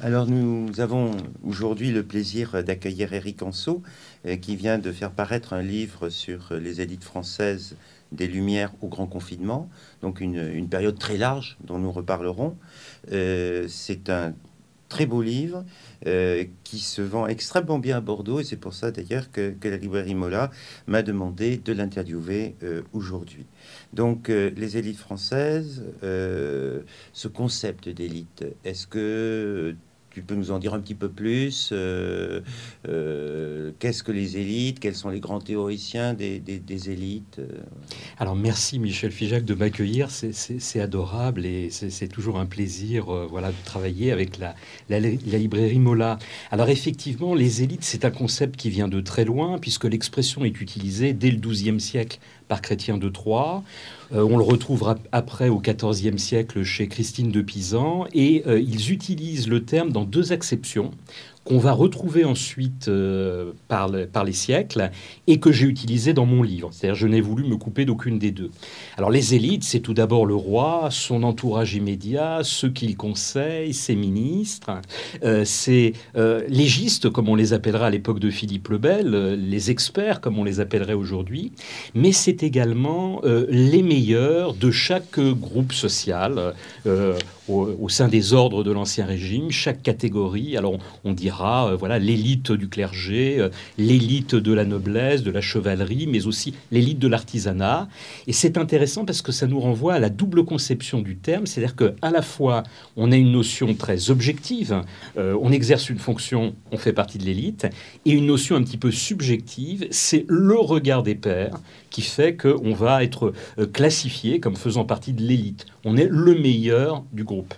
Alors nous avons aujourd'hui le plaisir d'accueillir Eric Anso, euh, qui vient de faire paraître un livre sur les élites françaises des Lumières au grand confinement, donc une, période très large dont nous reparlerons. Euh, c'est un très beau livre euh, qui se vend extrêmement bien à Bordeaux et c'est pour ça d'ailleurs que, la librairie Mola m'a demandé de l'interviewer aujourd'hui. Donc les élites françaises, ce concept d'élite, est-ce que tu peux nous en dire un petit peu plus euh, euh, Qu'est-ce que les élites Quels sont les grands théoriciens des, élites Alors merci Michel Figeac de m'accueillir, c'est adorable et c'est toujours un plaisir euh, voilà, de travailler avec la, la, librairie Mola. Alors effectivement, les élites, c'est un concept qui vient de très loin puisque l'expression est utilisée dès le XIIe siècle par Chrétien de Troyes. Euh, on le retrouve après au XIVe siècle chez Christine de Pisan et euh, ils utilisent le terme dans deux acceptions qu'on va retrouver ensuite euh, par, les siècles et que j'ai utilisé dans mon livre. C'est-à-dire, je n'ai voulu me couper d'aucune des deux. Alors, les élites, c'est tout d'abord le roi, son entourage immédiat, ceux qu'il conseille, ses ministres. Euh, c'est euh, légistes, comme on les appellerait à l'époque de Philippe le Bel, les experts, comme on les appellerait aujourd'hui. Mais c'est également les meilleurs de chaque groupe social au, sein des ordres de l'Ancien Régime, chaque catégorie. Alors, on, dira, euh, voilà, l'élite du clergé, euh, l'élite de la noblesse, de la chevalerie, mais aussi l'élite de l'artisanat. Et c'est intéressant parce que ça nous renvoie à la double conception du terme, c'est-à-dire qu'à la fois, on a une notion très objective, euh, on exerce une fonction, on fait partie de l'élite, et une notion un petit peu subjective, c'est le regard des pairs qui fait qu'on va être classifié comme faisant partie de l'élite. On est le meilleur du groupe.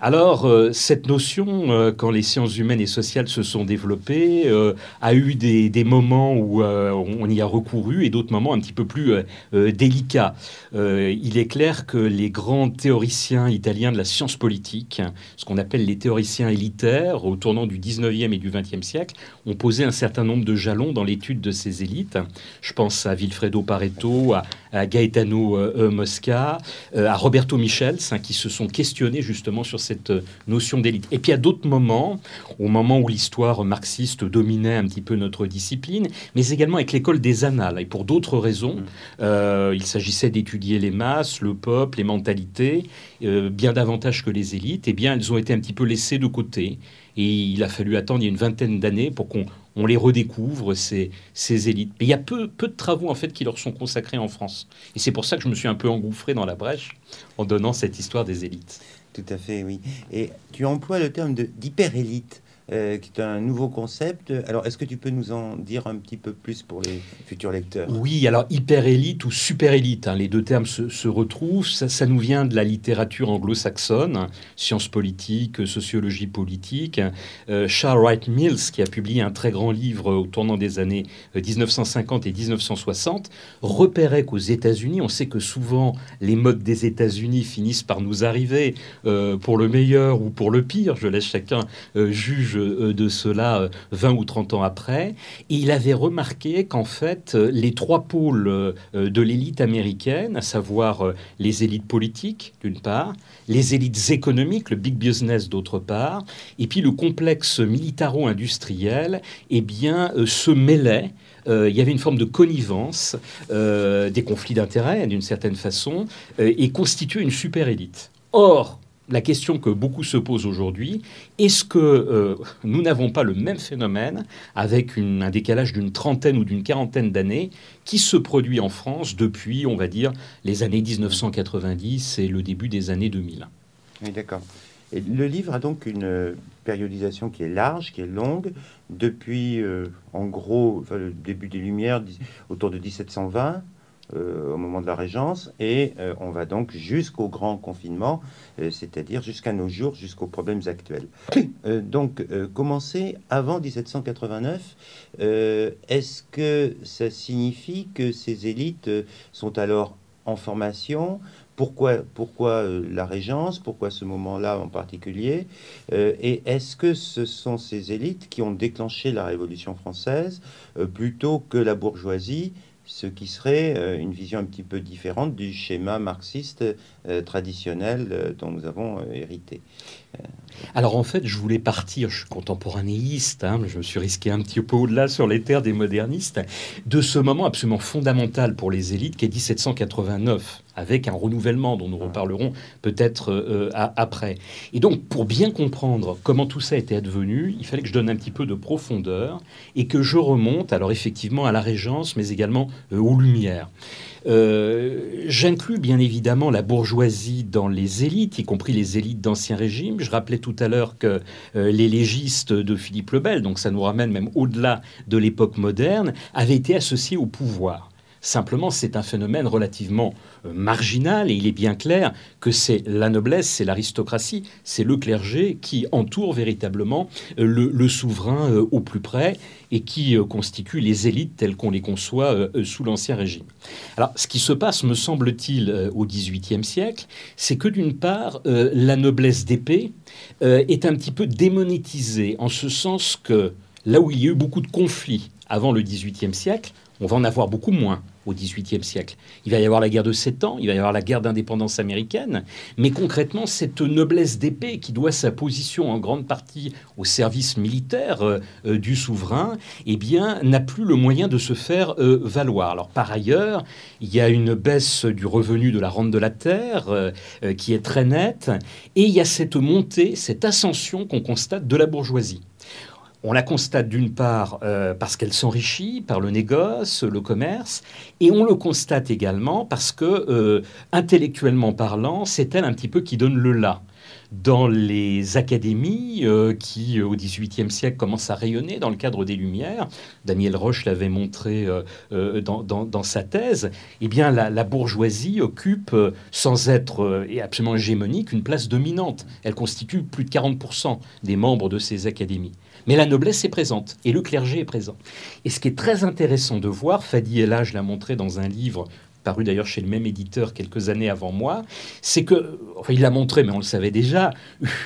Alors, euh, cette notion, euh, quand les sciences humaines et sociales se sont développées, euh, a eu des, moments où on y a recouru et d'autres moments un petit peu plus délicats. il est clair que les grands théoriciens italiens de la science politique, ce qu'on appelle les théoriciens élitaires, au tournant du 19e et du 20e siècle, ont posé un certain nombre de jalons dans l'étude de ces élites. Je pense à Vilfredo Pareto, à, Gaetano Mosca, à Roberto Michels, hein, qui se sont questionnés justement sur cette notion d'élite. Et puis à d'autres moments, au moment où l'histoire marxiste dominait un petit peu notre discipline, mais également avec l'école des annales. Et pour d'autres raisons, mmh. euh, il s'agissait d'étudier les masses, le peuple, les mentalités, euh, bien davantage que les élites. Et eh bien, elles ont été un petit peu laissées de côté. Et il a fallu attendre il y a une vingtaine d'années pour qu'on on les redécouvre, ces, ces élites. Mais il y a peu, peu de travaux en fait qui leur sont consacrés en France. Et c'est pour ça que je me suis un peu engouffré dans la brèche en donnant cette histoire des élites. Tout à fait, oui. Et tu emploies le terme d'hyper-élite. Euh, qui est un nouveau concept. Alors, est-ce que tu peux nous en dire un petit peu plus pour les futurs lecteurs? Oui, alors hyper-élite ou super-élite, hein, les deux termes se, retrouvent. Ça, nous vient de la littérature anglo-saxonne, sciences politiques, sociologie politique. Euh, Charles Wright Mills, qui a publié un très grand livre au tournant des années 1950 euh, et 1960, repérait qu'aux États-Unis, on sait que souvent les modes des États-Unis finissent par nous arriver pour le meilleur ou pour le pire. Je laisse chacun juge de cela 20 euh, ou 30 ans après. Il avait remarqué qu'en fait, euh, les trois pôles de l'élite américaine, à savoir les élites politiques d'une part, les élites économiques, le big business d'autre part, et puis le complexe militaro-industriel, eh bien, se mêlaient il y avait une forme de connivence, des conflits d'intérêts d'une certaine façon, et constituait une super élite. Or, la question que beaucoup se posent aujourd'hui, est-ce que euh, nous n'avons pas le même phénomène avec un décalage d'une trentaine ou d'une quarantaine d'années qui se produit en France depuis, on va dire, les années 1990 et le début des années 2000 Oui, d'accord. Et le livre a donc une périodisation qui est large, qui est longue, depuis, euh, en gros, le début des Lumières, autour de 1720 euh, au moment de la Régence, et euh, on va donc jusqu'au grand confinement, euh, c'est-à-dire jusqu'à nos jours, jusqu'aux problèmes actuels. donc, commencer avant 1789, est-ce que ça signifie que ces élites sont alors en formation? Pourquoi, pourquoi la Régence? Pourquoi ce moment-là en particulier? Et est-ce que ce sont ces élites qui ont déclenché la Révolution française plutôt que la bourgeoisie ce qui serait euh, une vision un petit peu différente du schéma marxiste euh, traditionnel euh, dont nous avons hérité. alors en fait, je voulais partir, je suis contemporanéiste, hein, je me suis risqué un petit peu au-delà sur les terres des modernistes, de ce moment absolument fondamental pour les élites qui est 1789, avec un renouvellement dont nous reparlerons peut-être euh, après. Et donc, pour bien comprendre comment tout ça était advenu, il fallait que je donne un petit peu de profondeur et que je remonte, alors effectivement, à la Régence, mais également euh, aux Lumières. Euh, j'inclus bien évidemment la bourgeoisie dans les élites, y compris les élites d'Ancien Régime. Je rappelais tout à l'heure que euh, les légistes de Philippe le Bel, donc ça nous ramène même au-delà de l'époque moderne, avaient été associés au pouvoir. Simplement, c'est un phénomène relativement euh, marginal et il est bien clair que c'est la noblesse, c'est l'aristocratie, c'est le clergé qui entoure véritablement euh, le, souverain euh, au plus près et qui constitue les élites telles qu'on les conçoit sous l'Ancien Régime. Alors, ce qui se passe, me semble-t-il, au XVIIIe siècle, c'est que d'une part, la noblesse d'épée est un petit peu démonétisée, en ce sens que là où il y a eu beaucoup de conflits avant le XVIIIe siècle, on va en avoir beaucoup moins au XVIIIe siècle. Il va y avoir la guerre de Sept Ans, il va y avoir la guerre d'indépendance américaine, mais concrètement, cette noblesse d'épée qui doit sa position en grande partie au service militaire euh, euh, du souverain, eh bien, n'a plus le moyen de se faire euh, valoir. Alors, par ailleurs, il y a une baisse du revenu de la rente de la terre qui est très nette, et il y a cette montée, cette ascension qu'on constate de la bourgeoisie. On la constate d'une part euh, parce qu'elle s'enrichit par le négoce, le commerce, et on le constate également parce que, euh, intellectuellement parlant, c'est elle un petit peu qui donne le là dans les académies euh, qui, au XVIIIe siècle, commencent à rayonner dans le cadre des Lumières. Daniel Roche l'avait montré dans, sa thèse. Eh bien, la, la bourgeoisie occupe, sans être absolument hégémonique, une place dominante. Elle constitue plus de 40% des membres de ces académies. Mais la noblesse est présente et le clergé est présent. Et ce qui est très intéressant de voir, Fadi Elage l'a montré dans un livre paru d'ailleurs chez le même éditeur quelques années avant moi, c'est que, il l'a montré mais on le savait déjà,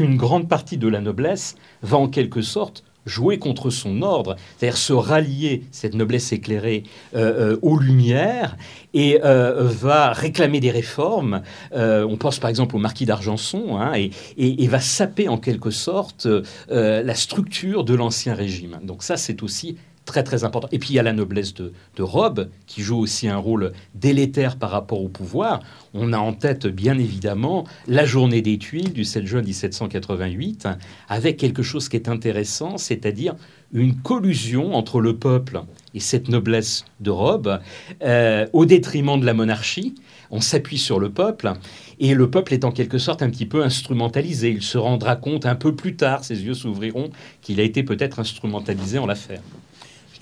une grande partie de la noblesse va en quelque sorte jouer contre son ordre, c'est-à-dire se rallier, cette noblesse éclairée, euh, euh, aux Lumières, et euh, va réclamer des réformes. on pense par exemple au marquis d'Argenson, hein, et, et, va saper en quelque sorte la structure de l'Ancien Régime. Donc ça, c'est aussi très très important. Et puis il y a la noblesse de, robe qui joue aussi un rôle délétère par rapport au pouvoir. On a en tête bien évidemment la journée des tuiles du 7 juin 1788 avec quelque chose qui est intéressant, c'est-à-dire une collusion entre le peuple et cette noblesse de robe euh, au détriment de la monarchie. On s'appuie sur le peuple et le peuple est en quelque sorte un petit peu instrumentalisé. Il se rendra compte un peu plus tard, ses yeux s'ouvriront, qu'il a été peut-être instrumentalisé en l'affaire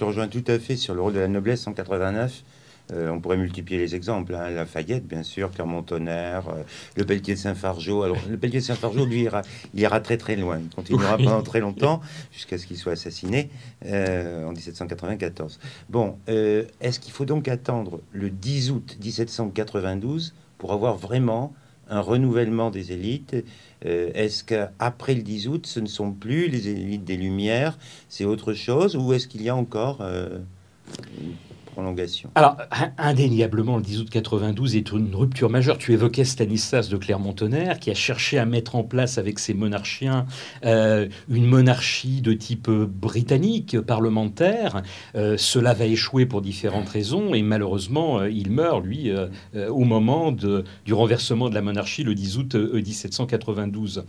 te rejoins tout à fait sur le rôle de la noblesse en 89. Euh, on pourrait multiplier les exemples. Hein. Lafayette, bien sûr, Clermont-Tonnerre, euh, le Pelletier de Saint-Fargeau. Alors, le Pelletier de Saint-Fargeau, lui, ira, il ira très très loin. Il continuera pendant très longtemps, jusqu'à ce qu'il soit assassiné euh, en 1794. Bon, est-ce qu'il faut donc attendre le 10 août 1792 pour avoir vraiment un renouvellement des élites euh, est-ce qu'après le 10 août, ce ne sont plus les élites des Lumières, c'est autre chose, ou est-ce qu'il y a encore euh, alors, indéniablement, le 10 août 92 est une rupture majeure. Tu évoquais Stanislas de Clermont-Tonnerre, qui a cherché à mettre en place avec ses monarchiens euh, une monarchie de type britannique, parlementaire. Euh, cela va échouer pour différentes raisons, et malheureusement, euh, il meurt, lui, au moment du renversement de la monarchie le 10 août 1792.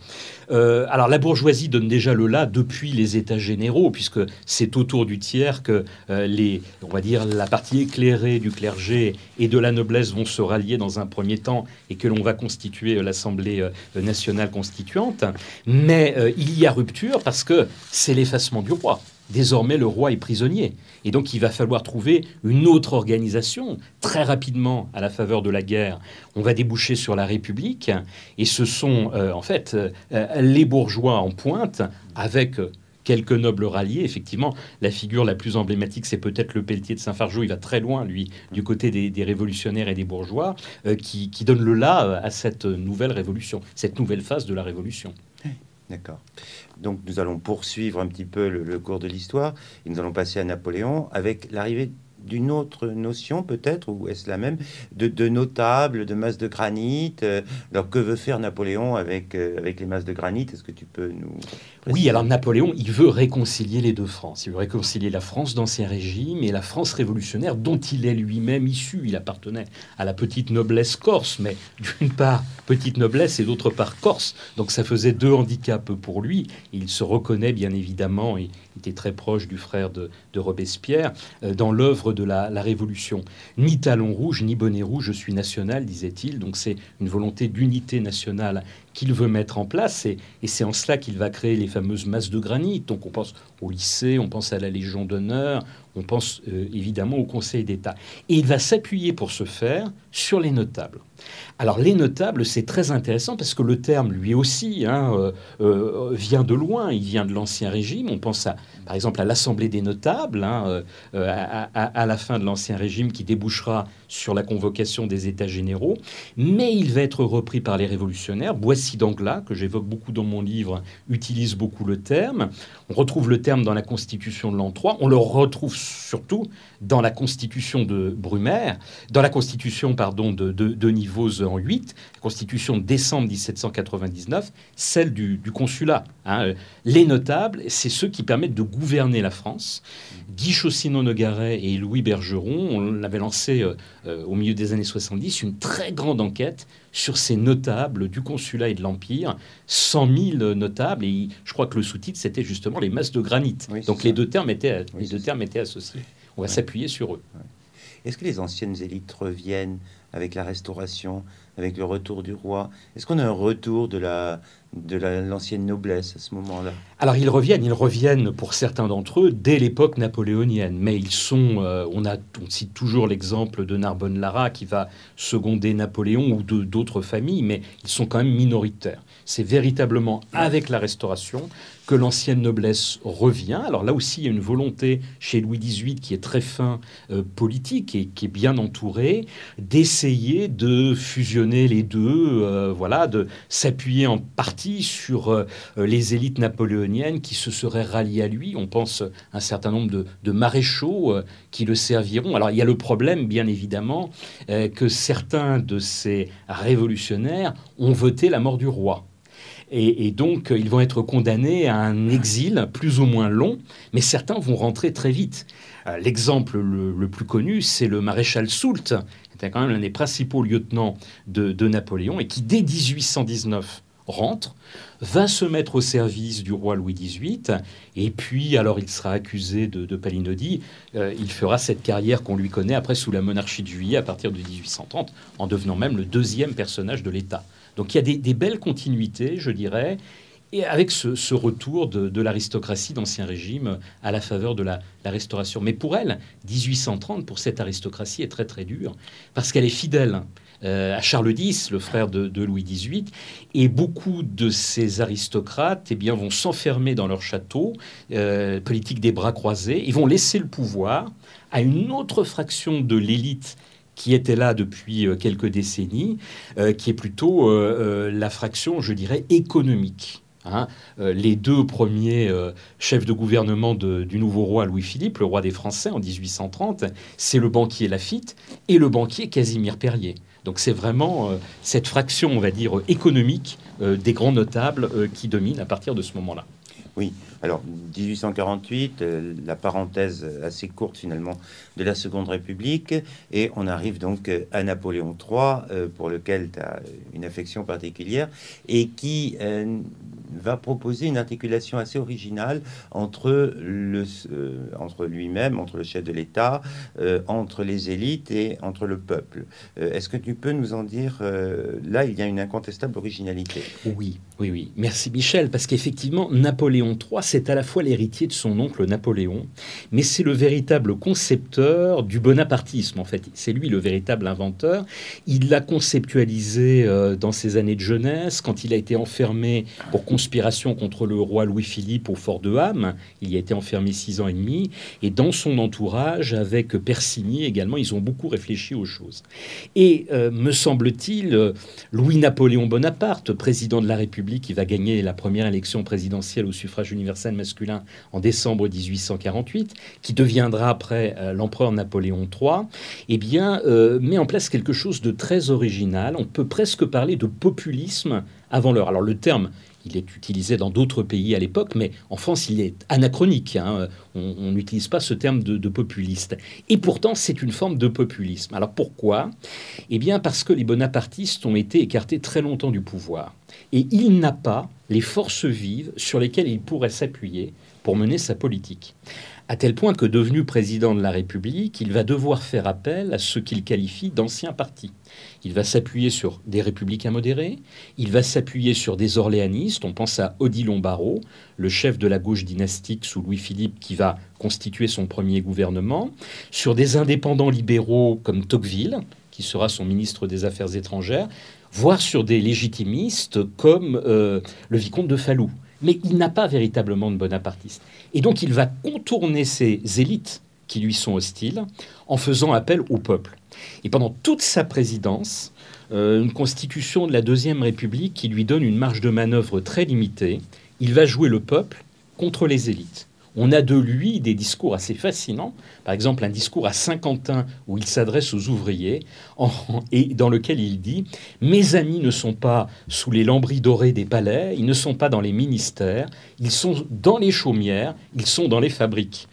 alors, la bourgeoisie donne déjà le là depuis les États généraux, puisque c'est autour du tiers que les, on va dire, la partie éclairée du clergé et de la noblesse vont se rallier dans un premier temps et que l'on va constituer euh, l'Assemblée euh, nationale constituante. Mais euh, il y a rupture parce que c'est l'effacement du roi. Désormais, le roi est prisonnier. Et donc, il va falloir trouver une autre organisation. Très rapidement, à la faveur de la guerre, on va déboucher sur la République. Et ce sont, en fait, les bourgeois en pointe, avec quelques nobles ralliés. Effectivement, la figure la plus emblématique, c'est peut-être le Pelletier de Saint-Fargeau. Il va très loin, lui, du côté des, révolutionnaires et des bourgeois, euh, qui, donne le là euh, à cette nouvelle révolution, cette nouvelle phase de la révolution. D'accord. Donc nous allons poursuivre un petit peu le, cours de l'histoire et nous allons passer à Napoléon avec l'arrivée d'une autre notion peut-être, ou est-ce la même, de, de notables, de masses de granit euh, Alors que veut faire Napoléon avec, euh, avec les masses de granit? Est-ce que tu peux nous... Oui, alors Napoléon, il veut réconcilier les deux France. Il veut réconcilier la France d'Ancien Régime et la France révolutionnaire dont il est lui-même issu. Il appartenait à la petite noblesse corse, mais d'une part petite noblesse et d'autre part corse. Donc ça faisait deux handicaps pour lui. Il se reconnaît bien évidemment, et était très proche du frère de, Robespierre, euh, dans l'œuvre de la, Révolution. Ni talon rouge, ni bonnet rouge, je suis national, disait-il. Donc c'est une volonté d'unité nationale qu'il veut mettre en place, et, c'est en cela qu'il va créer les fameuses masses de granit. Donc on pense au lycée, on pense à la Légion d'honneur, on pense euh, évidemment au Conseil d'État. Et il va s'appuyer pour ce faire sur les notables. Alors les notables, c'est très intéressant parce que le terme, lui aussi, hein, euh, euh, vient de loin, il vient de l'Ancien Régime. On pense par exemple à l'Assemblée des notables, hein, à, la fin de l'Ancien Régime, qui débouchera sur la convocation des États généraux. Mais il va être repris par les révolutionnaires. Boissy d'Anglas, que j'évoque beaucoup dans mon livre, utilise beaucoup le terme. On retrouve le terme dans la Constitution de l'an 3. On le retrouve surtout dans la Constitution de Brumaire, dans la Constitution de, de, de 8, la Constitution de décembre 1799, celle du, consulat. Hein. Les notables, c'est ceux qui permettent de gouverner la France. Guy Chaussino-Nogaret et Louis Bergeron, on avait lancé euh, euh, au milieu des années 70 une très grande enquête sur ces notables du consulat et de l'Empire, 100 000 notables, et je crois que le sous-titre, c'était justement les masses de granit. Donc les deux, termes étaient, les deux termes étaient associés. On va s'appuyer sur eux. Est-ce que les anciennes élites reviennent avec la restauration, avec le retour du roi? Est-ce qu'on a un retour de la de l'ancienne noblesse à ce moment-là? Alors ils reviennent, ils reviennent pour certains d'entre eux dès l'époque napoléonienne, mais ils sont, euh, on, a, on cite toujours l'exemple de Narbonne-Lara qui va seconder Napoléon ou d'autres familles, mais ils sont quand même minoritaires. C'est véritablement avec la Restauration que l'ancienne noblesse revient. Alors là aussi, il y a une volonté chez Louis XVIII qui est très fin euh, politique et qui est bien entouré d'essayer de fusionner les deux, euh, voilà, de s'appuyer en partie sur euh, les élites napoléoniennes qui se seraient ralliées à lui. On pense un certain nombre de, de maréchaux qui le serviront. Alors il y a le problème, bien évidemment, que certains de ces révolutionnaires ont voté la mort du roi. Et, donc, ils vont être condamnés à un exil plus ou moins long, mais certains vont rentrer très vite. Euh, l'exemple le, plus connu, c'est le maréchal Soult, qui était quand même l'un des principaux lieutenants de, Napoléon, et qui, dès 1819, rentre, va se mettre au service du roi Louis XVIII, et puis, alors il sera accusé de, palinodie, euh, il fera cette carrière qu'on lui connaît après sous la monarchie de Juillet à partir de 1830, en devenant même le deuxième personnage de l'État. Donc il y a des, belles continuités, je dirais, et avec ce, retour de, l'aristocratie d'Ancien Régime à la faveur de la, Restauration. Mais pour elle, 1830, pour cette aristocratie, est très très dur, parce qu'elle est fidèle à Charles X, le frère de, Louis XVIII, et beaucoup de ces aristocrates eh bien, vont s'enfermer dans leur château, euh, politique des bras croisés, ils vont laisser le pouvoir à une autre fraction de l'élite qui était là depuis euh, quelques décennies, euh, qui est plutôt euh, la fraction, je dirais, économique. Hein. les deux premiers chefs de gouvernement du nouveau roi Louis-Philippe, le roi des Français en 1830, c'est le banquier Lafitte et le banquier Casimir Perrier. Donc c'est vraiment cette fraction, on va dire, économique des grands notables qui domine à partir de ce moment-là. Oui, alors 1848, euh, la parenthèse assez courte finalement de la Seconde République, et on arrive donc à Napoléon III, euh, pour lequel tu as une affection particulière, et qui euh, va proposer une articulation assez originale entre, le, entre lui-même, entre le chef de l'État, entre les élites et entre le peuple. Est-ce que tu peux nous en dire, là il y a une incontestable originalité Oui, oui, oui. Merci Michel, parce qu'effectivement, Napoléon III, c'est à la fois l'héritier de son oncle Napoléon, mais c'est le véritable concepteur du bonapartisme, en fait. C'est lui le véritable inventeur. Il l'a conceptualisé euh, dans ses années de jeunesse, quand il a été enfermé pour conspiration contre le roi Louis-Philippe au fort de Ham. Il y a été enfermé six ans et demi. Et dans son entourage, avec Persigny également, ils ont beaucoup réfléchi aux choses. Et euh, me semble-t-il, Louis-Napoléon Bonaparte, président de la République, qui va gagner la première élection présidentielle au suffrage universel masculin en décembre 1848, qui deviendra après euh, l'empereur Napoléon III, eh bien, euh, met en place quelque chose de très original. On peut presque parler de populisme avant l'heure. Alors le terme il est utilisé dans d'autres pays à l'époque, mais en France, il est anachronique. Hein. On n'utilise pas ce terme de, populiste. Et pourtant, c'est une forme de populisme. Alors pourquoi? Eh bien, parce que les bonapartistes ont été écartés très longtemps du pouvoir. Et il n'a pas les forces vives sur lesquelles il pourrait s'appuyer pour mener sa politique à tel point que devenu président de la République, il va devoir faire appel à ce qu'il qualifie d'anciens partis. Il va s'appuyer sur des républicains modérés, il va s'appuyer sur des orléanistes, on pense à Odilon Barrot, le chef de la gauche dynastique sous Louis-Philippe qui va constituer son premier gouvernement, sur des indépendants libéraux comme Tocqueville, qui sera son ministre des Affaires étrangères, voire sur des légitimistes comme euh, le vicomte de Falloux mais il n'a pas véritablement de bonapartiste. Et donc il va contourner ces élites qui lui sont hostiles en faisant appel au peuple. Et pendant toute sa présidence, euh, une constitution de la Deuxième République qui lui donne une marge de manœuvre très limitée, il va jouer le peuple contre les élites. On a de lui des discours assez fascinants. Par exemple, un discours à Saint-Quentin où il s'adresse aux ouvriers et dans lequel il dit Mes amis ne sont pas sous les lambris dorés des palais, ils ne sont pas dans les ministères, ils sont dans les chaumières, ils sont dans les fabriques.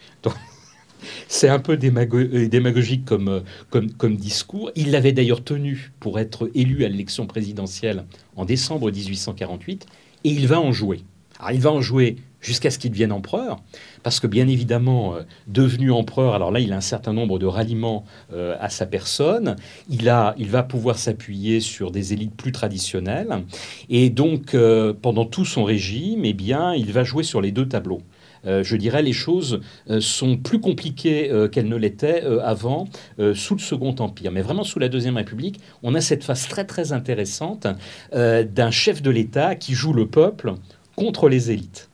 C'est un peu euh, démagogique comme, euh, comme, discours. Il l'avait d'ailleurs tenu pour être élu à l'élection présidentielle en décembre 1848 et il va en jouer. Alors il va en jouer jusqu'à ce qu'il devienne empereur, parce que bien évidemment, euh, devenu empereur, alors là, il a un certain nombre de ralliements à sa personne, il, a, il va pouvoir s'appuyer sur des élites plus traditionnelles, et donc pendant tout son régime, eh bien, il va jouer sur les deux tableaux. Je dirais les choses sont plus compliquées qu'elles ne l'étaient avant sous le Second Empire. Mais vraiment sous la Deuxième République, on a cette phase très très intéressante d'un chef de l'État qui joue le peuple contre les élites.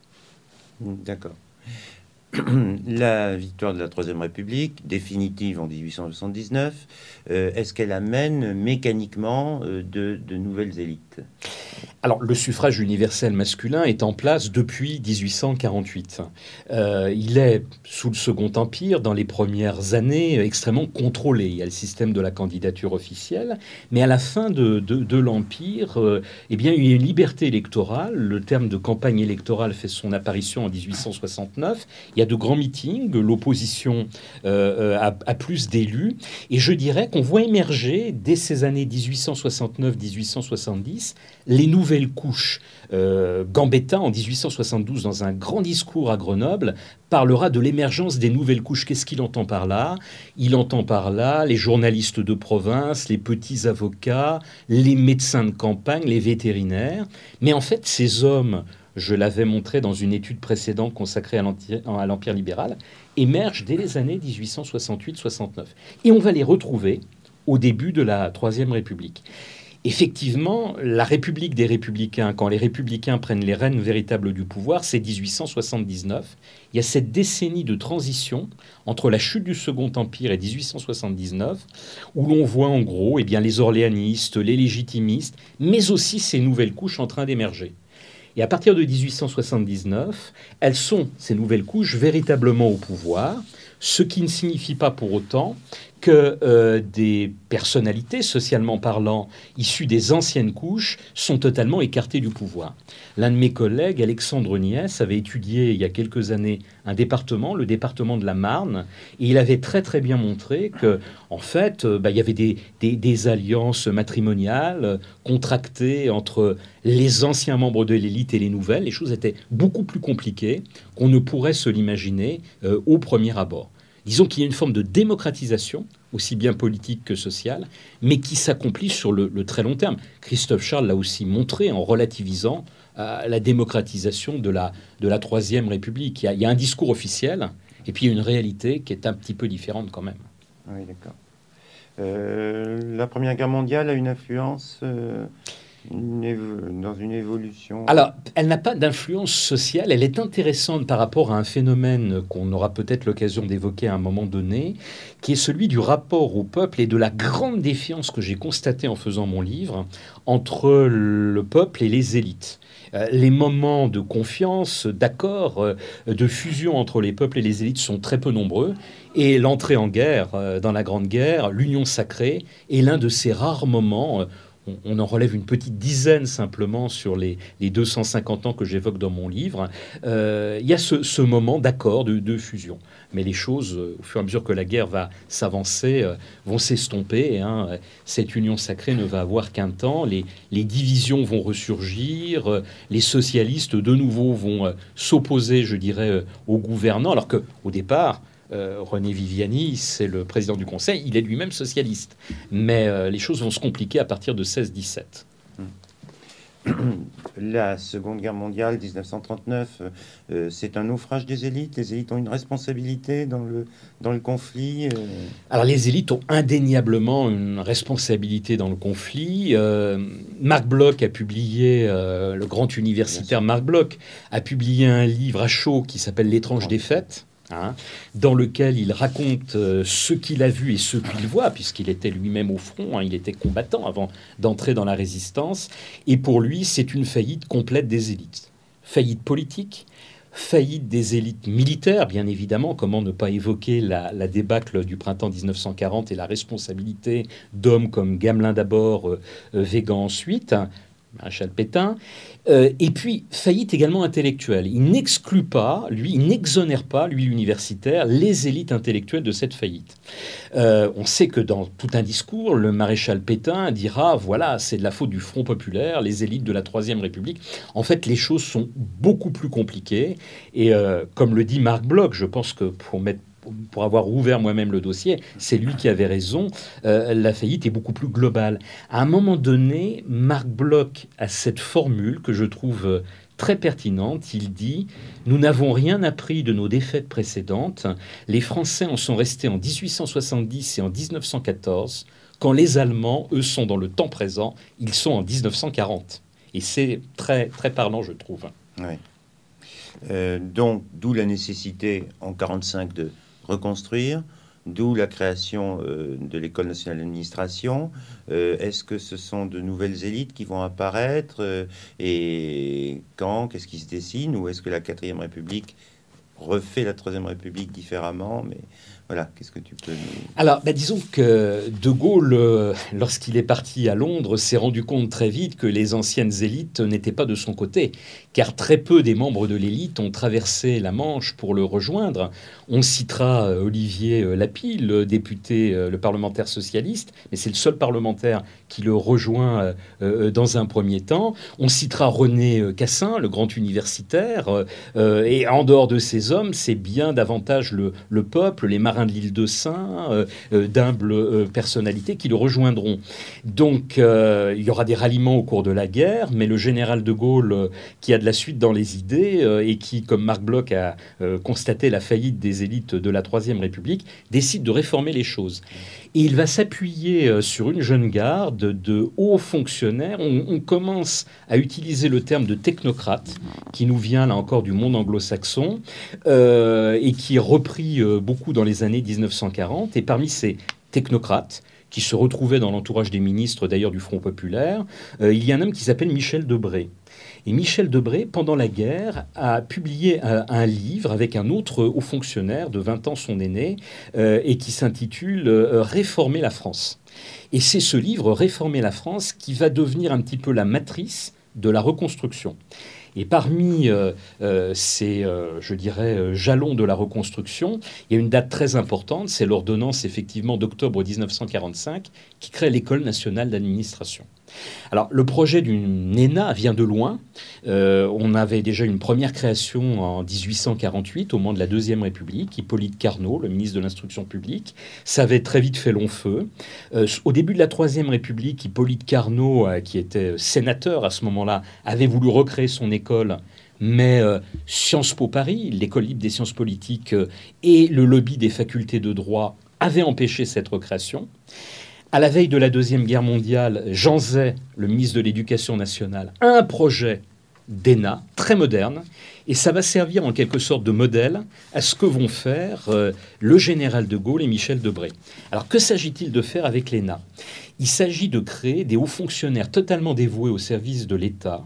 D'accord. La victoire de la Troisième République, définitive en 1879, euh, est-ce qu'elle amène mécaniquement euh, de, nouvelles élites? Alors, le suffrage universel masculin est en place depuis 1848. Euh, il est, sous le Second Empire, dans les premières années, extrêmement contrôlé. Il y a le système de la candidature officielle, mais à la fin de, l'Empire, euh, eh bien, il y a une liberté électorale. Le terme de campagne électorale fait son apparition en 1869. Il y a de grands meetings, l'opposition euh, a, a, plus d'élus, et je dirais qu'on voit émerger, dès ces années 1869-1870, les nouvelles couches. Euh, Gambetta, en 1872, dans un grand discours à Grenoble, parlera de l'émergence des nouvelles couches. Qu'est-ce qu'il entend par là? Il entend par là les journalistes de province, les petits avocats, les médecins de campagne, les vétérinaires. Mais en fait, ces hommes, je l'avais montré dans une étude précédente consacrée à l'Empire libéral, émergent dès les années 1868-69. Et on va les retrouver au début de la Troisième République effectivement, la République des Républicains, quand les Républicains prennent les rênes véritables du pouvoir, c'est 1879. Il y a cette décennie de transition entre la chute du Second Empire et 1879, où l'on voit en gros eh bien, les orléanistes, les légitimistes, mais aussi ces nouvelles couches en train d'émerger. Et à partir de 1879, elles sont, ces nouvelles couches, véritablement au pouvoir, ce qui ne signifie pas pour autant que euh, des personnalités, socialement parlant, issues des anciennes couches, sont totalement écartées du pouvoir. L'un de mes collègues, Alexandre Niès, avait étudié il y a quelques années un département, le département de la Marne, et il avait très très bien montré que, en fait, euh, bah, il y avait des, alliances matrimoniales contractées entre les anciens membres de l'élite et les nouvelles. Les choses étaient beaucoup plus compliquées qu'on ne pourrait se l'imaginer euh, au premier abord. Disons qu'il y a une forme de démocratisation, aussi bien politique que sociale, mais qui s'accomplit sur le, très long terme. Christophe Charles l'a aussi montré en relativisant euh, la démocratisation de la, de la Troisième République. Il y, a, un discours officiel et puis une réalité qui est un petit peu différente quand même. Oui, d'accord. Euh, la Première Guerre mondiale a une influence euh, dans une évolution Alors, elle n'a pas d'influence sociale, elle est intéressante par rapport à un phénomène qu'on aura peut-être l'occasion d'évoquer à un moment donné, qui est celui du rapport au peuple et de la grande défiance que j'ai constatée en faisant mon livre entre le peuple et les élites. les moments de confiance, d'accord, de fusion entre les peuples et les élites sont très peu nombreux. Et l'entrée en guerre, dans la Grande Guerre, l'union sacrée, est l'un de ces rares moments on en relève une petite dizaine simplement sur les, 250 ans que j'évoque dans mon livre. Euh, il y a ce, moment d'accord de, fusion. Mais les choses, euh, au fur et à mesure que la guerre va s'avancer, euh, vont s'estomper. Hein. Cette union sacrée ne va avoir qu'un temps. Les, divisions vont ressurgir. les socialistes, de nouveau, vont s'opposer, je dirais, aux gouvernants. Alors qu'au départ, euh, René Viviani, c'est le président du Conseil, il est lui-même socialiste. Mais euh, les choses vont se compliquer à partir de 16-17. La Seconde Guerre mondiale, 1939, euh, c'est un naufrage des élites? Les élites ont une responsabilité dans le, dans le conflit. Alors les élites ont indéniablement une responsabilité dans le conflit. Marc Bloch a publié, le grand universitaire Marc Bloch a publié un livre à chaud qui s'appelle L'étrange défaite Hein, dans lequel il raconte euh, ce qu'il a vu et ce qu'il voit, puisqu'il était lui-même au front, hein, il était combattant avant d'entrer dans la résistance. Et pour lui, c'est une faillite complète des élites. Faillite politique, faillite des élites militaires, bien évidemment. Comment ne pas évoquer la, débâcle du printemps 1940 et la responsabilité d'hommes comme Gamelin d'abord, euh, euh, Végan ensuite, Maréchal Pétain, euh, et puis, faillite également intellectuelle. Il n'exclut pas, lui, il n'exonère pas, lui, l'universitaire, les élites intellectuelles de cette faillite. Euh, on sait que dans tout un discours, le maréchal Pétain dira, voilà, c'est de la faute du Front populaire, les élites de la Troisième République. En fait, les choses sont beaucoup plus compliquées. Et euh, comme le dit Marc Bloch, je pense que pour mettre pour avoir ouvert moi-même le dossier, c'est lui qui avait raison. Euh, la faillite est beaucoup plus globale. À un moment donné, Marc Bloch a cette formule que je trouve euh, très pertinente. Il dit Nous n'avons rien appris de nos défaites précédentes. Les Français en sont restés en 1870 et en 1914, quand les Allemands, eux, sont dans le temps présent. Ils sont en 1940. Et c'est très, très parlant, je trouve. Oui. Euh, donc, d'où la nécessité en 1945 de reconstruire, d'où la création euh, de l'École nationale d'administration. Euh, est-ce que ce sont de nouvelles élites qui vont apparaître euh, Et quand Qu'est-ce qui se dessine Ou est-ce que la quatrième République refait la troisième République différemment Mais voilà, qu'est-ce que tu peux Alors, bah, disons que De Gaulle, euh, lorsqu'il est parti à Londres, s'est rendu compte très vite que les anciennes élites n'étaient pas de son côté, car très peu des membres de l'élite ont traversé la Manche pour le rejoindre. On citera euh, Olivier euh, Lapille, le député, le parlementaire socialiste, mais c'est le seul parlementaire qui le rejoint dans un premier temps. On citera René Cassin, le grand universitaire, et en dehors de ces hommes, c'est bien davantage le, le peuple, les marins de l'île de Saint, euh, euh, d'humbles euh, personnalités qui le rejoindront. Donc il y aura des ralliements au cours de la guerre, mais le général de Gaulle, qui a de la suite dans les idées et qui, comme Marc Bloch a constaté la faillite des élites de la Troisième République, décide de réformer les choses. Et il va s'appuyer sur une jeune garde de hauts fonctionnaires. On, commence à utiliser le terme de technocrate, qui nous vient là encore du monde anglo-saxon, et qui est repris beaucoup dans les années années 1940. Et parmi ces technocrates, qui se retrouvaient dans l'entourage des ministres d'ailleurs du Front populaire, euh, il y a un homme qui s'appelle Michel Debré. Et Michel Debré, pendant la guerre, a publié un, livre avec un autre haut fonctionnaire de 20 ans son aîné, euh, et qui s'intitule euh, Réformer la France. Et c'est ce livre, Réformer la France, qui va devenir un petit peu la matrice de la reconstruction. Et parmi euh, euh, ces, euh, je dirais, jalons de la reconstruction, il y a une date très importante, c'est l'ordonnance effectivement d'octobre 1945 qui crée l'École nationale d'administration. Alors, le projet d'une ENA vient de loin. Euh, on avait déjà une première création en 1848, au moment de la Deuxième République. Hippolyte Carnot, le ministre de l'Instruction publique, ça avait très vite fait long feu. Euh, au début de la Troisième République, Hippolyte Carnot, euh, qui était sénateur à ce moment-là, avait voulu recréer son école mais Sciences Po Paris, l'école libre des sciences politiques et le lobby des facultés de droit avaient empêché cette recréation. À la veille de la Deuxième Guerre mondiale, Jean Zay, le ministre de l'Éducation nationale, a un projet d'ENA, très moderne, et ça va servir en quelque sorte de modèle à ce que vont faire euh, le général de Gaulle et Michel Debré. Alors que s'agit-il de faire avec l'ENA? Il s'agit de créer des hauts fonctionnaires totalement dévoués au service de l'État,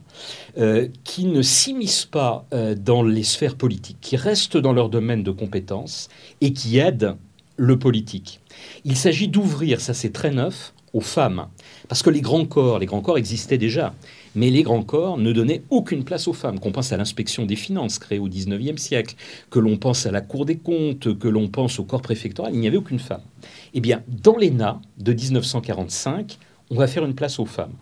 euh, qui ne s'immiscent pas euh, dans les sphères politiques, qui restent dans leur domaine de compétences et qui aident le politique. Il s'agit d'ouvrir, ça c'est très neuf, aux femmes. Parce que les grands corps, les grands corps existaient déjà, mais les grands corps ne donnaient aucune place aux femmes. Qu'on pense à l'inspection des finances créée au XIXe siècle, que l'on pense à la Cour des comptes, que l'on pense au corps préfectoral, il n'y avait aucune femme. Eh bien, dans l'ENA de 1945, on va faire une place aux femmes.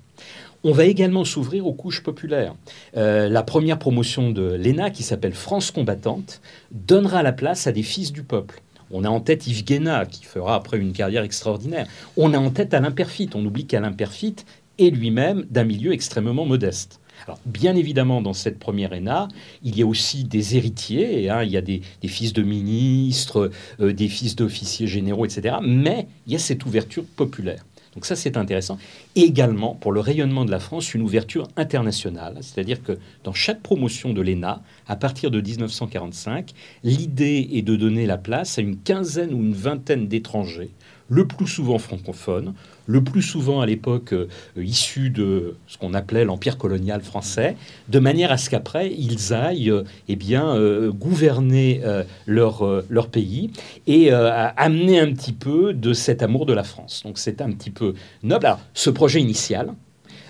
On va également s'ouvrir aux couches populaires. Euh, la première promotion de l'ENA, qui s'appelle France combattante, donnera la place à des fils du peuple. On a en tête Yves Guéna, qui fera après une carrière extraordinaire. On a en tête Alain Perfit. On oublie qu'Alain Perfit est lui-même d'un milieu extrêmement modeste. Bien évidemment, dans cette première ENA, il y a aussi des héritiers, hein. il y a des, fils de ministres, euh, des fils d'officiers généraux, etc. Mais il y a cette ouverture populaire. Donc ça, c'est intéressant. Et également, pour le rayonnement de la France, une ouverture internationale. C'est-à-dire que dans chaque promotion de l'ENA, à partir de 1945, l'idée est de donner la place à une quinzaine ou une vingtaine d'étrangers, le plus souvent francophones, le plus souvent à l'époque euh, issus de ce qu'on appelait l'empire colonial français, de manière à ce qu'après ils aillent euh, eh bien, euh, gouverner leur, leur pays et amener un petit peu de cet amour de la France. Donc c'est un petit peu noble. Alors, ce projet initial,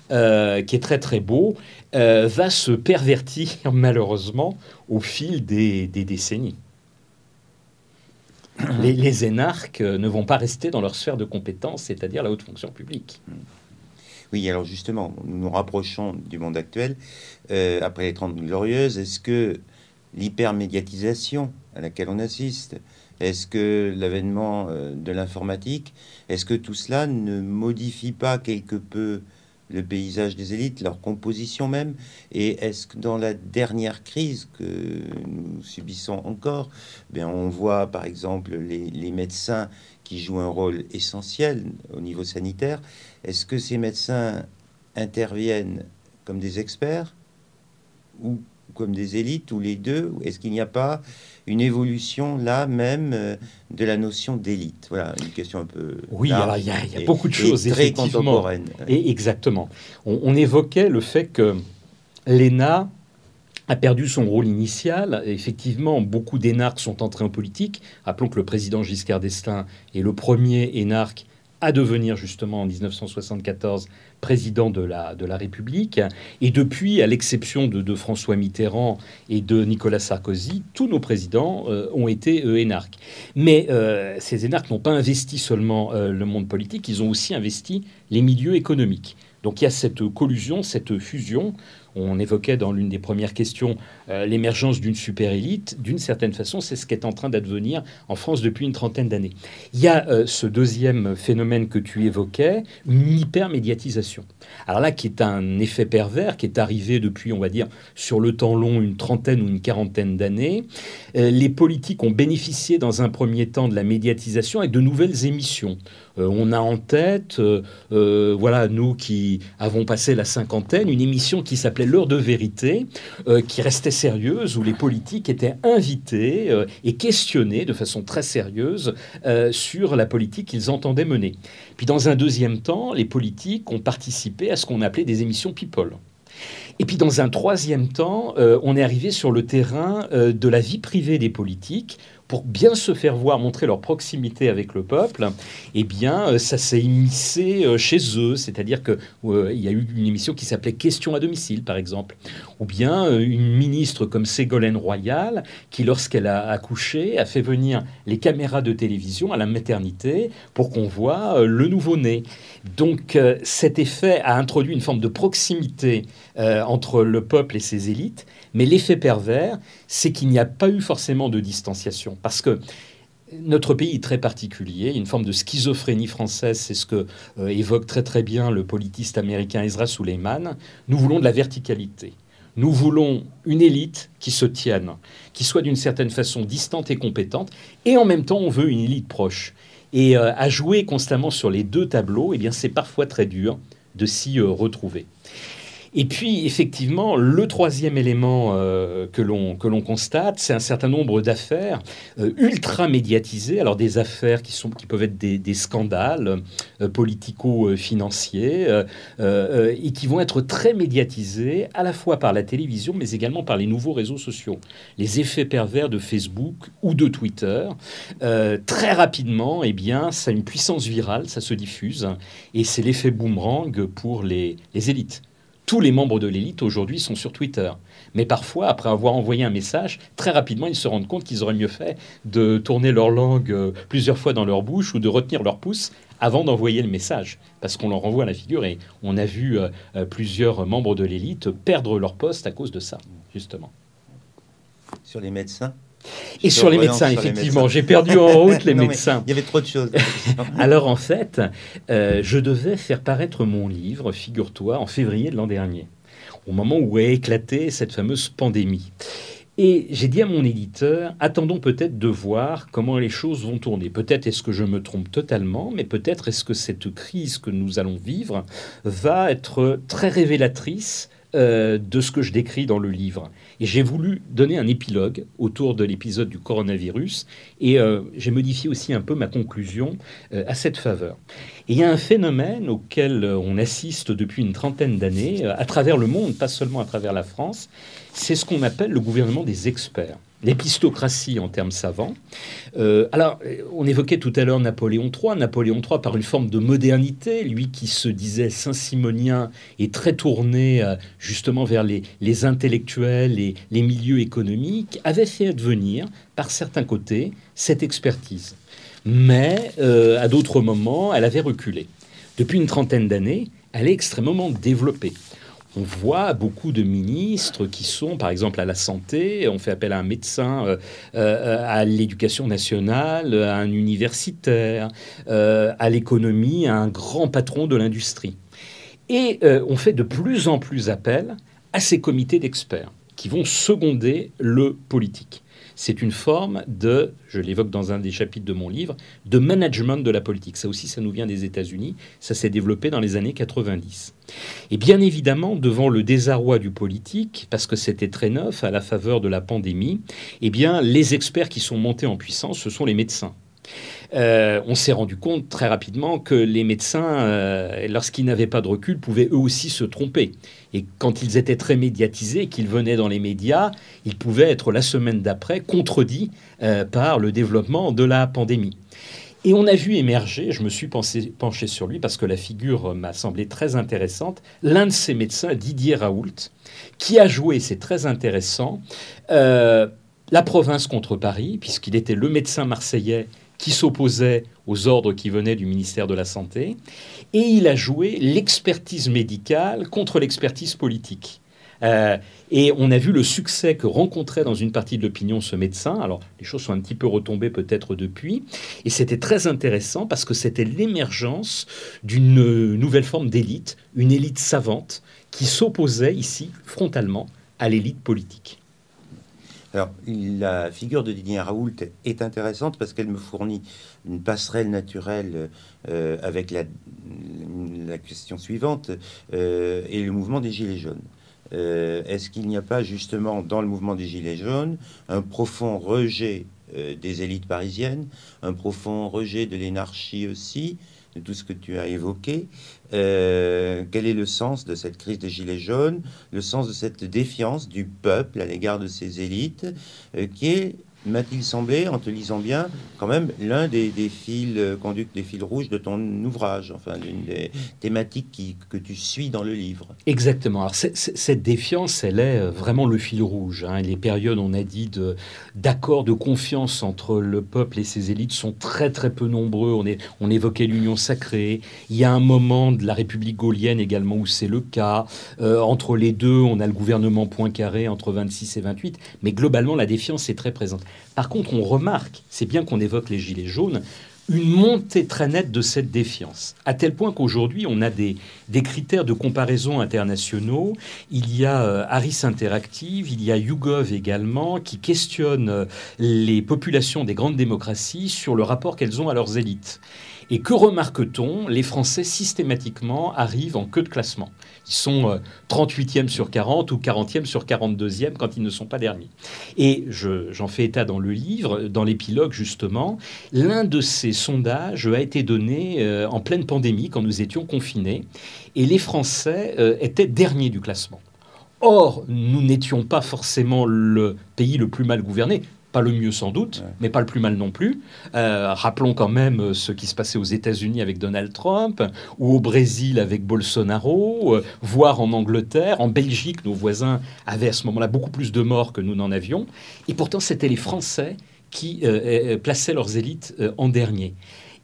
qui est très très beau, va se pervertir malheureusement au fil des décennies. les, énarques ne vont pas rester dans leur sphère de compétence, c'est-à-dire la haute fonction publique. Oui, alors justement, nous nous rapprochons du monde actuel. Euh, après les Trente Glorieuses, est-ce que l'hypermédiatisation à laquelle on assiste, est-ce que l'avènement euh, de l'informatique, est-ce que tout cela ne modifie pas quelque peu le paysage des élites, leur composition même Et est-ce que dans la dernière crise que nous subissons encore, ben on voit par exemple les, médecins qui jouent un rôle essentiel au niveau sanitaire. Est-ce que ces médecins interviennent comme des experts ou comme des élites ou les deux Est-ce qu'il n'y a pas une évolution là même euh, de la notion d'élite? Voilà, une question un peu. Oui, alors il y, a, beaucoup de choses très contemporaines. Et exactement. On, évoquait le fait que l'ENA a perdu son rôle initial. Effectivement, beaucoup d'énarques sont entrés en politique. Rappelons que le président Giscard d'Estaing est le premier énarque à devenir justement en 1974 président de la, de la République. Et depuis, à l'exception de, François Mitterrand et de Nicolas Sarkozy, tous nos présidents euh, ont été euh, énarques. Mais euh, ces énarques n'ont pas investi seulement le monde politique, ils ont aussi investi les milieux économiques. Donc il y a cette collusion, cette fusion on évoquait dans l'une des premières questions euh, l'émergence d'une super élite. D'une certaine façon, c'est ce qui est en train d'advenir en France depuis une trentaine d'années. Il y a euh, ce deuxième phénomène que tu évoquais, une hypermédiatisation. Alors là, qui est un effet pervers, qui est arrivé depuis, on va dire, sur le temps long, une trentaine ou une quarantaine d'années. Euh, les politiques ont bénéficié dans un premier temps de la médiatisation avec de nouvelles émissions. on a en tête, voilà, nous qui avons passé la cinquantaine, une émission qui s'appelle l'heure de vérité, euh, qui restait sérieuse, où les politiques étaient invités euh, et questionnés de façon très sérieuse euh, sur la politique qu'ils entendaient mener. Puis dans un deuxième temps, les politiques ont participé à ce qu'on appelait des émissions people. Et puis dans un troisième temps, on est arrivé sur le terrain de la vie privée des politiques, pour bien se faire voir, montrer leur proximité avec le peuple, eh bien, euh, ça s'est immiscé euh, chez eux. C'est-à-dire qu'il euh, y a eu une émission qui s'appelait Question à domicile, par exemple. Ou bien une ministre comme Ségolène Royal, qui, lorsqu'elle a accouché, a fait venir les caméras de télévision à la maternité pour qu'on voit le nouveau-né. Donc, cet effet a introduit une forme de proximité entre le peuple et ses élites. Mais l'effet pervers, c'est qu'il n'y a pas eu forcément de distanciation. Parce que notre pays est très particulier, une forme de schizophrénie française, c'est ce que euh, évoque très très bien le politiste américain Ezra Suleiman. Nous voulons de la verticalité. Nous voulons une élite qui se tienne, qui soit d'une certaine façon distante et compétente, et en même temps on veut une élite proche. Et euh, à jouer constamment sur les deux tableaux, eh bien c'est parfois très dur de s'y euh, retrouver. Et puis, effectivement, le troisième élément euh, que l'on constate, c'est un certain nombre d'affaires euh, ultra médiatisées. Alors, des affaires qui, sont, qui peuvent être des, scandales euh, politico-financiers et qui vont être très médiatisées à la fois par la télévision, mais également par les nouveaux réseaux sociaux. Les effets pervers de Facebook ou de Twitter. très rapidement, eh bien, ça a une puissance virale, ça se diffuse. Et c'est l'effet boomerang pour les, les élites tous les membres de l'élite aujourd'hui sont sur Twitter. Mais parfois, après avoir envoyé un message, très rapidement, ils se rendent compte qu'ils auraient mieux fait de tourner leur langue euh, plusieurs fois dans leur bouche ou de retenir leur pouce avant d'envoyer le message, parce qu'on leur renvoie la figure. Et on a vu euh, euh, plusieurs membres de l'élite perdre leur poste à cause de ça, justement. Sur les médecins? Et sur les médecins, effectivement, j'ai perdu en route les médecins. Il y avait trop de choses. Alors en fait, euh, je devais faire paraître mon livre, figure-toi, en février de l'an dernier, au moment où a éclaté cette fameuse pandémie. Et j'ai dit à mon éditeur, attendons peut-être de voir comment les choses vont tourner. Peut-être est-ce que je me trompe totalement, mais peut-être est-ce que cette crise que nous allons vivre va être très révélatrice euh, de ce que je décris dans le livre. Et j'ai voulu donner un épilogue autour de l'épisode du coronavirus et euh, j'ai modifié aussi un peu ma conclusion euh, à cette faveur. Et il y a un phénomène auquel on assiste depuis une trentaine d'années à travers le monde, pas seulement à travers la France, c'est ce qu'on appelle le gouvernement des experts l'épistocratie en termes savants. Euh, alors, on évoquait tout à l'heure Napoléon III. Napoléon III, par une forme de modernité, lui qui se disait saint-simonien et très tourné euh, justement vers les, intellectuels et les milieux économiques, avait fait advenir, par certains côtés, cette expertise. Mais, euh, à d'autres moments, elle avait reculé. Depuis une trentaine d'années, elle est extrêmement développée on voit beaucoup de ministres qui sont, par exemple, à la santé, on fait appel à un médecin, euh, euh, à l'éducation nationale, à un universitaire, euh, à l'économie, à un grand patron de l'industrie. Et on fait de plus en plus appel à ces comités d'experts qui vont seconder le politique c'est une forme de, je l'évoque dans un des chapitres de mon livre, de management de la politique. Ça aussi, ça nous vient des États-Unis, ça s'est développé dans les années 90. Et bien évidemment, devant le désarroi du politique, parce que c'était très neuf à la faveur de la pandémie, eh bien, les experts qui sont montés en puissance, ce sont les médecins. Euh, on s'est rendu compte très rapidement que les médecins, euh, lorsqu'ils n'avaient pas de recul, pouvaient eux aussi se tromper. Et quand ils étaient très médiatisés, qu'ils venaient dans les médias, ils pouvaient être la semaine d'après contredits euh, par le développement de la pandémie. Et on a vu émerger, je me suis penché sur lui parce que la figure m'a semblé très intéressante, l'un de ces médecins, Didier Raoult, qui a joué, c'est très intéressant, la province contre Paris, puisqu'il était le médecin marseillais qui s'opposait aux ordres qui venaient du ministère de la Santé, et il a joué l'expertise médicale contre l'expertise politique. Euh, et on a vu le succès que rencontrait dans une partie de l'opinion ce médecin. Alors, les choses sont un petit peu retombées peut-être depuis. Et c'était très intéressant parce que c'était l'émergence d'une nouvelle forme d'élite, une élite savante qui s'opposait ici frontalement à l'élite politique. Alors, la figure de Didier Raoult est intéressante parce qu'elle me fournit une passerelle naturelle euh, avec la, question suivante euh, et le mouvement des Gilets jaunes. Euh, est-ce qu'il n'y a pas justement dans le mouvement des Gilets jaunes un profond rejet des élites parisiennes, un profond rejet de l'énarchie aussi, tout ce que tu as évoqué. Euh, quel est le sens de cette crise des Gilets jaunes, le sens de cette défiance du peuple à l'égard de ces élites, euh, qui est m'a-t-il semblé, en te lisant bien, quand même l'un des, fils euh, des fils rouges de ton ouvrage, enfin l'une des thématiques que tu suis dans le livre? Exactement. Alors cette défiance, elle est euh, vraiment le fil rouge. Hein. Les périodes, on a dit, d'accord, de, confiance entre le peuple et ses élites sont très très peu nombreux. On, est, on évoquait l'union sacrée. Il y a un moment de la République gaulienne également où c'est le cas. Euh, entre les deux, on a le gouvernement Poincaré entre 26 et 28. Mais globalement, la défiance est très présente. Par contre, on remarque, c'est bien qu'on évoque les gilets jaunes, une montée très nette de cette défiance, à tel point qu'aujourd'hui, on a des, critères de comparaison internationaux. Il y a euh, Harris Interactive, il y a YouGov également, qui questionnent euh, les populations des grandes démocraties sur le rapport qu'elles ont à leurs élites. Et que remarque-t-on Les Français systématiquement arrivent en queue de classement. Ils sont 38e euh, sur 40 ou 40e sur 42e quand ils ne sont pas derniers. Et j'en fais état dans le livre, dans l'épilogue justement. L'un de ces sondages a été donné euh, en pleine pandémie quand nous étions confinés et les Français euh, étaient derniers du classement. Or, nous n'étions pas forcément le pays le plus mal gouverné. Pas le mieux sans doute, mais pas le plus mal non plus. Euh, rappelons quand même euh, ce qui se passait aux États-Unis avec Donald Trump, ou au Brésil avec Bolsonaro, euh, voire en Angleterre. En Belgique, nos voisins avaient à ce moment-là beaucoup plus de morts que nous n'en avions. Et pourtant, c'était les Français qui plaçaient leurs élites en dernier.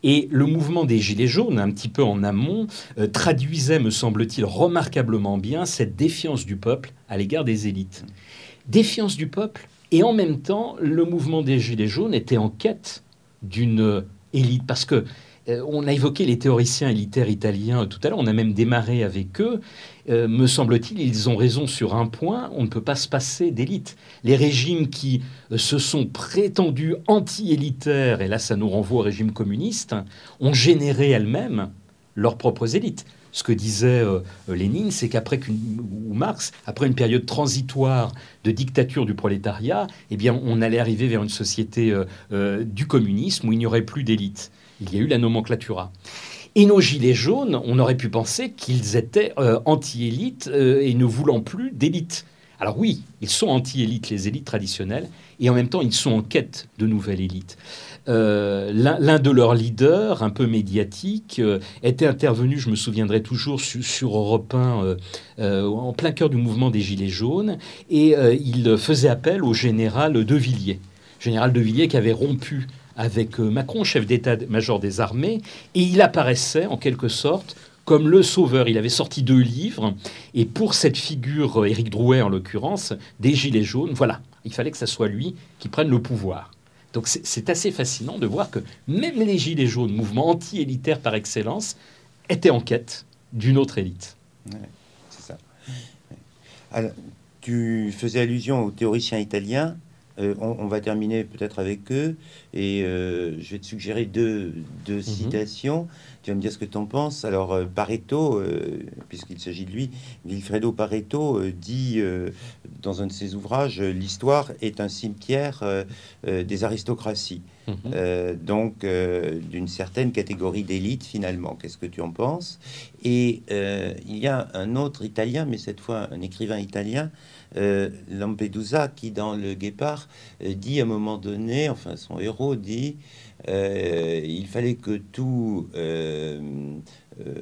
Et le mouvement des Gilets jaunes, un petit peu en amont, traduisait, me semble-t-il, remarquablement bien cette défiance du peuple à l'égard des élites. Défiance du peuple et en même temps, le mouvement des Gilets jaunes était en quête d'une élite, parce que euh, on a évoqué les théoriciens élitaires italiens tout à l'heure, on a même démarré avec eux. Euh, me semble-t-il, ils ont raison sur un point, on ne peut pas se passer d'élite. Les régimes qui euh, se sont prétendus anti-élitaires, et là ça nous renvoie au régime communiste, ont généré elles-mêmes leurs propres élites ce que disait euh, Lénine, c'est qu'après Marx, après une période transitoire de dictature du prolétariat, eh bien, on allait arriver vers une société euh, euh, du communisme où il n'y aurait plus d'élite. Il y a eu la nomenclatura. Et nos gilets jaunes, on aurait pu penser qu'ils étaient anti-élites et ne voulant plus d'élite. Alors oui, ils sont anti-élites, les élites traditionnelles, et en même temps, ils sont en quête de nouvelles élites. Euh, l'un de leurs leaders, un peu médiatique, euh, était intervenu, je me souviendrai toujours, sur, Europe 1, euh, en plein cœur du mouvement des Gilets jaunes, et il faisait appel au général De Villiers. Général De Villiers qui avait rompu avec Macron, chef d'état-major des armées, et il apparaissait en quelque sorte comme le sauveur. Il avait sorti deux livres, et pour cette figure, Éric Drouet en l'occurrence, des Gilets jaunes, voilà, il fallait que ce soit lui qui prenne le pouvoir. Donc c'est assez fascinant de voir que même les Gilets jaunes, mouvement anti-élitaire par excellence, étaient en quête d'une autre élite. c'est ça. Alors, tu faisais allusion aux théoriciens italiens. Euh, on, va terminer peut-être avec eux et euh, je vais te suggérer deux, deux mhm. citations. Tu vas me dire ce que tu en penses. Alors, euh, Pareto, puisqu'il s'agit de lui, Vilfredo Pareto dit dans un de ses ouvrages L'histoire est un cimetière des aristocraties. Mhm. donc, d'une certaine catégorie d'élite, finalement. Qu'est-ce que tu en penses? Et il y a un autre italien, mais cette fois un écrivain italien, Lampedusa, qui dans Le Guépard dit à un moment donné, enfin son héros dit euh, il fallait que tout euh, euh,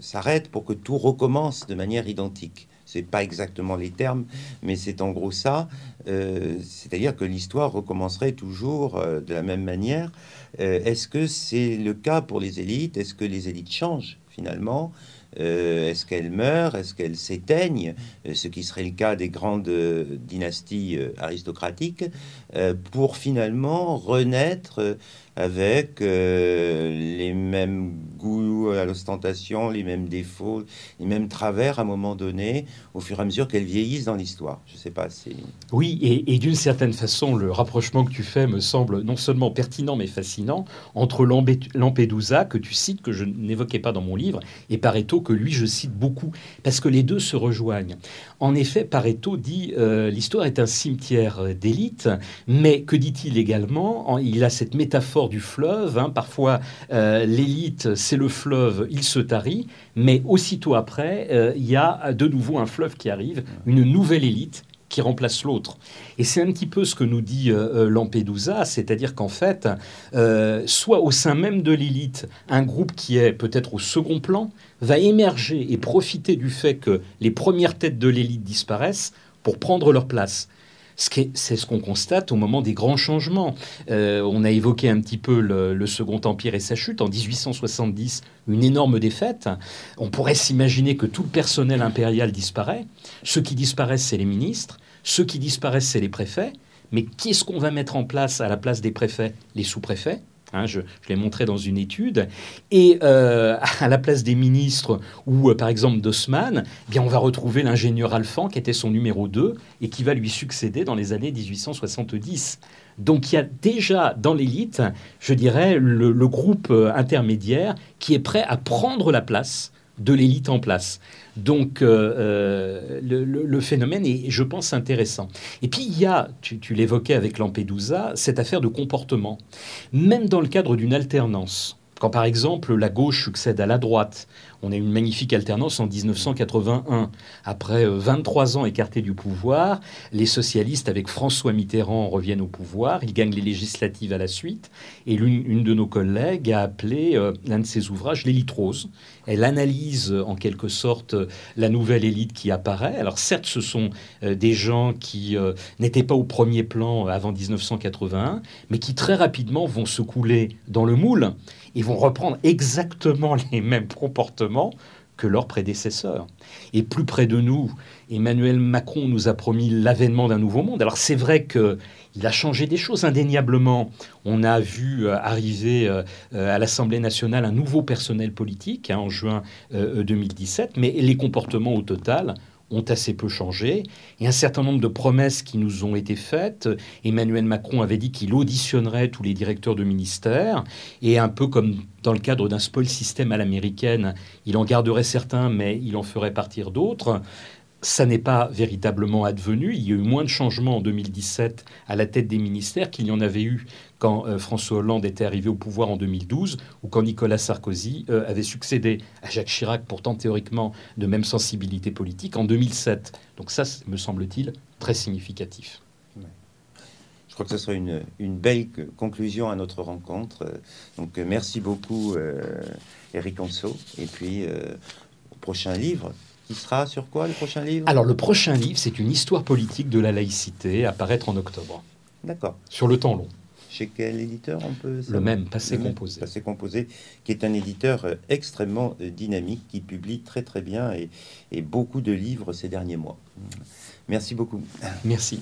s'arrête pour que tout recommence de manière identique. C'est pas exactement les termes, mais c'est en gros ça. C'est-à-dire que l'histoire recommencerait toujours de la même manière. Est-ce que c'est le cas pour les élites? Est-ce que les élites changent finalement? Est-ce qu'elles meurent Est-ce qu'elles s'éteignent Ce qui serait le cas des grandes dynasties aristocratiques, pour finalement renaître avec euh, les mêmes goûts à l'ostentation, les mêmes défauts, les mêmes travers à un moment donné, au fur et à mesure qu'elles vieillissent dans l'histoire. Je sais pas si... Oui, et, d'une certaine façon, le rapprochement que tu fais me semble non seulement pertinent, mais fascinant, entre Lampedusa, que tu cites, que je n'évoquais pas dans mon livre, et Pareto, que lui, je cite beaucoup, parce que les deux se rejoignent. En effet, Pareto dit euh, l'histoire est un cimetière d'élite, mais que dit-il également Il a cette métaphore du fleuve. Hein. Parfois, euh, l'élite, c'est le fleuve, il se tarit, mais aussitôt après, euh, il y a de nouveau un fleuve qui arrive, une nouvelle élite qui remplace l'autre. Et c'est un petit peu ce que nous dit euh, Lampedusa, c'est-à-dire qu'en fait, soit au sein même de l'élite, un groupe qui est peut-être au second plan va émerger et profiter du fait que les premières têtes de l'élite disparaissent pour prendre leur place. C'est ce qu'on constate au moment des grands changements. Euh, on a évoqué un petit peu le, Second Empire et sa chute. En 1870, une énorme défaite. On pourrait s'imaginer que tout le personnel impérial disparaît. Ceux qui disparaissent, c'est les ministres. Ceux qui disparaissent, c'est les préfets. Mais qu'est-ce qu'on va mettre en place à la place des préfets? Les sous-préfets Hein, je, l'ai montré dans une étude. Et euh, à la place des ministres ou euh, par exemple d'Haussmann, eh bien on va retrouver l'ingénieur Alphand qui était son numéro 2 et qui va lui succéder dans les années 1870. Donc il y a déjà dans l'élite, je dirais, le, groupe euh, intermédiaire qui est prêt à prendre la place de l'élite en place. Donc le, phénomène est, je pense, intéressant. Et puis il y a, tu, tu l'évoquais avec Lampedusa, cette affaire de comportement. Même dans le cadre d'une alternance, quand par exemple la gauche succède à la droite, on a une magnifique alternance en 1981. Après 23 euh, ans écartés du pouvoir, les socialistes avec François Mitterrand reviennent au pouvoir, ils gagnent les législatives à la suite, et l'une de nos collègues a appelé euh, l'un de ses ouvrages l'élite rose. Elle analyse euh, en quelque sorte la nouvelle élite qui apparaît. Alors certes, ce sont des gens qui n'étaient pas au premier plan avant 1981, mais qui très rapidement vont se couler dans le moule et vont reprendre exactement les mêmes comportements que leurs prédécesseurs. Et plus près de nous, Emmanuel Macron nous a promis l'avènement d'un nouveau monde. Alors c'est vrai qu'il a changé des choses indéniablement. On a vu euh, arriver euh, euh, à l'Assemblée nationale un nouveau personnel politique hein, en juin 2017, mais les comportements au total ont assez peu changé. Et un certain nombre de promesses qui nous ont été faites. Emmanuel Macron avait dit qu'il auditionnerait tous les directeurs de ministères. Et un peu comme dans le cadre d'un spoil système à l'américaine, il en garderait certains, mais il en ferait partir d'autres ça n'est pas véritablement advenu. Il y a eu moins de changements en 2017 à la tête des ministères qu'il y en avait eu quand euh, François Hollande était arrivé au pouvoir en 2012 ou quand Nicolas Sarkozy euh, avait succédé à Jacques Chirac, pourtant théoriquement de même sensibilité politique, en 2007. Donc ça, me semble-t-il, très significatif. Je crois que ce sera une, belle conclusion à notre rencontre. Donc merci beaucoup, Eric Anso. Et puis, au prochain livre, qui sera sur quoi le prochain livre? Alors le prochain livre, c'est une histoire politique de la laïcité à paraître en octobre. D'accord. Sur le temps long. Chez quel éditeur on peut Le même, Passé Composé. Passé Composé, qui est un éditeur euh, extrêmement euh, dynamique, qui publie très très bien et, et beaucoup de livres ces derniers mois. Merci beaucoup. Merci.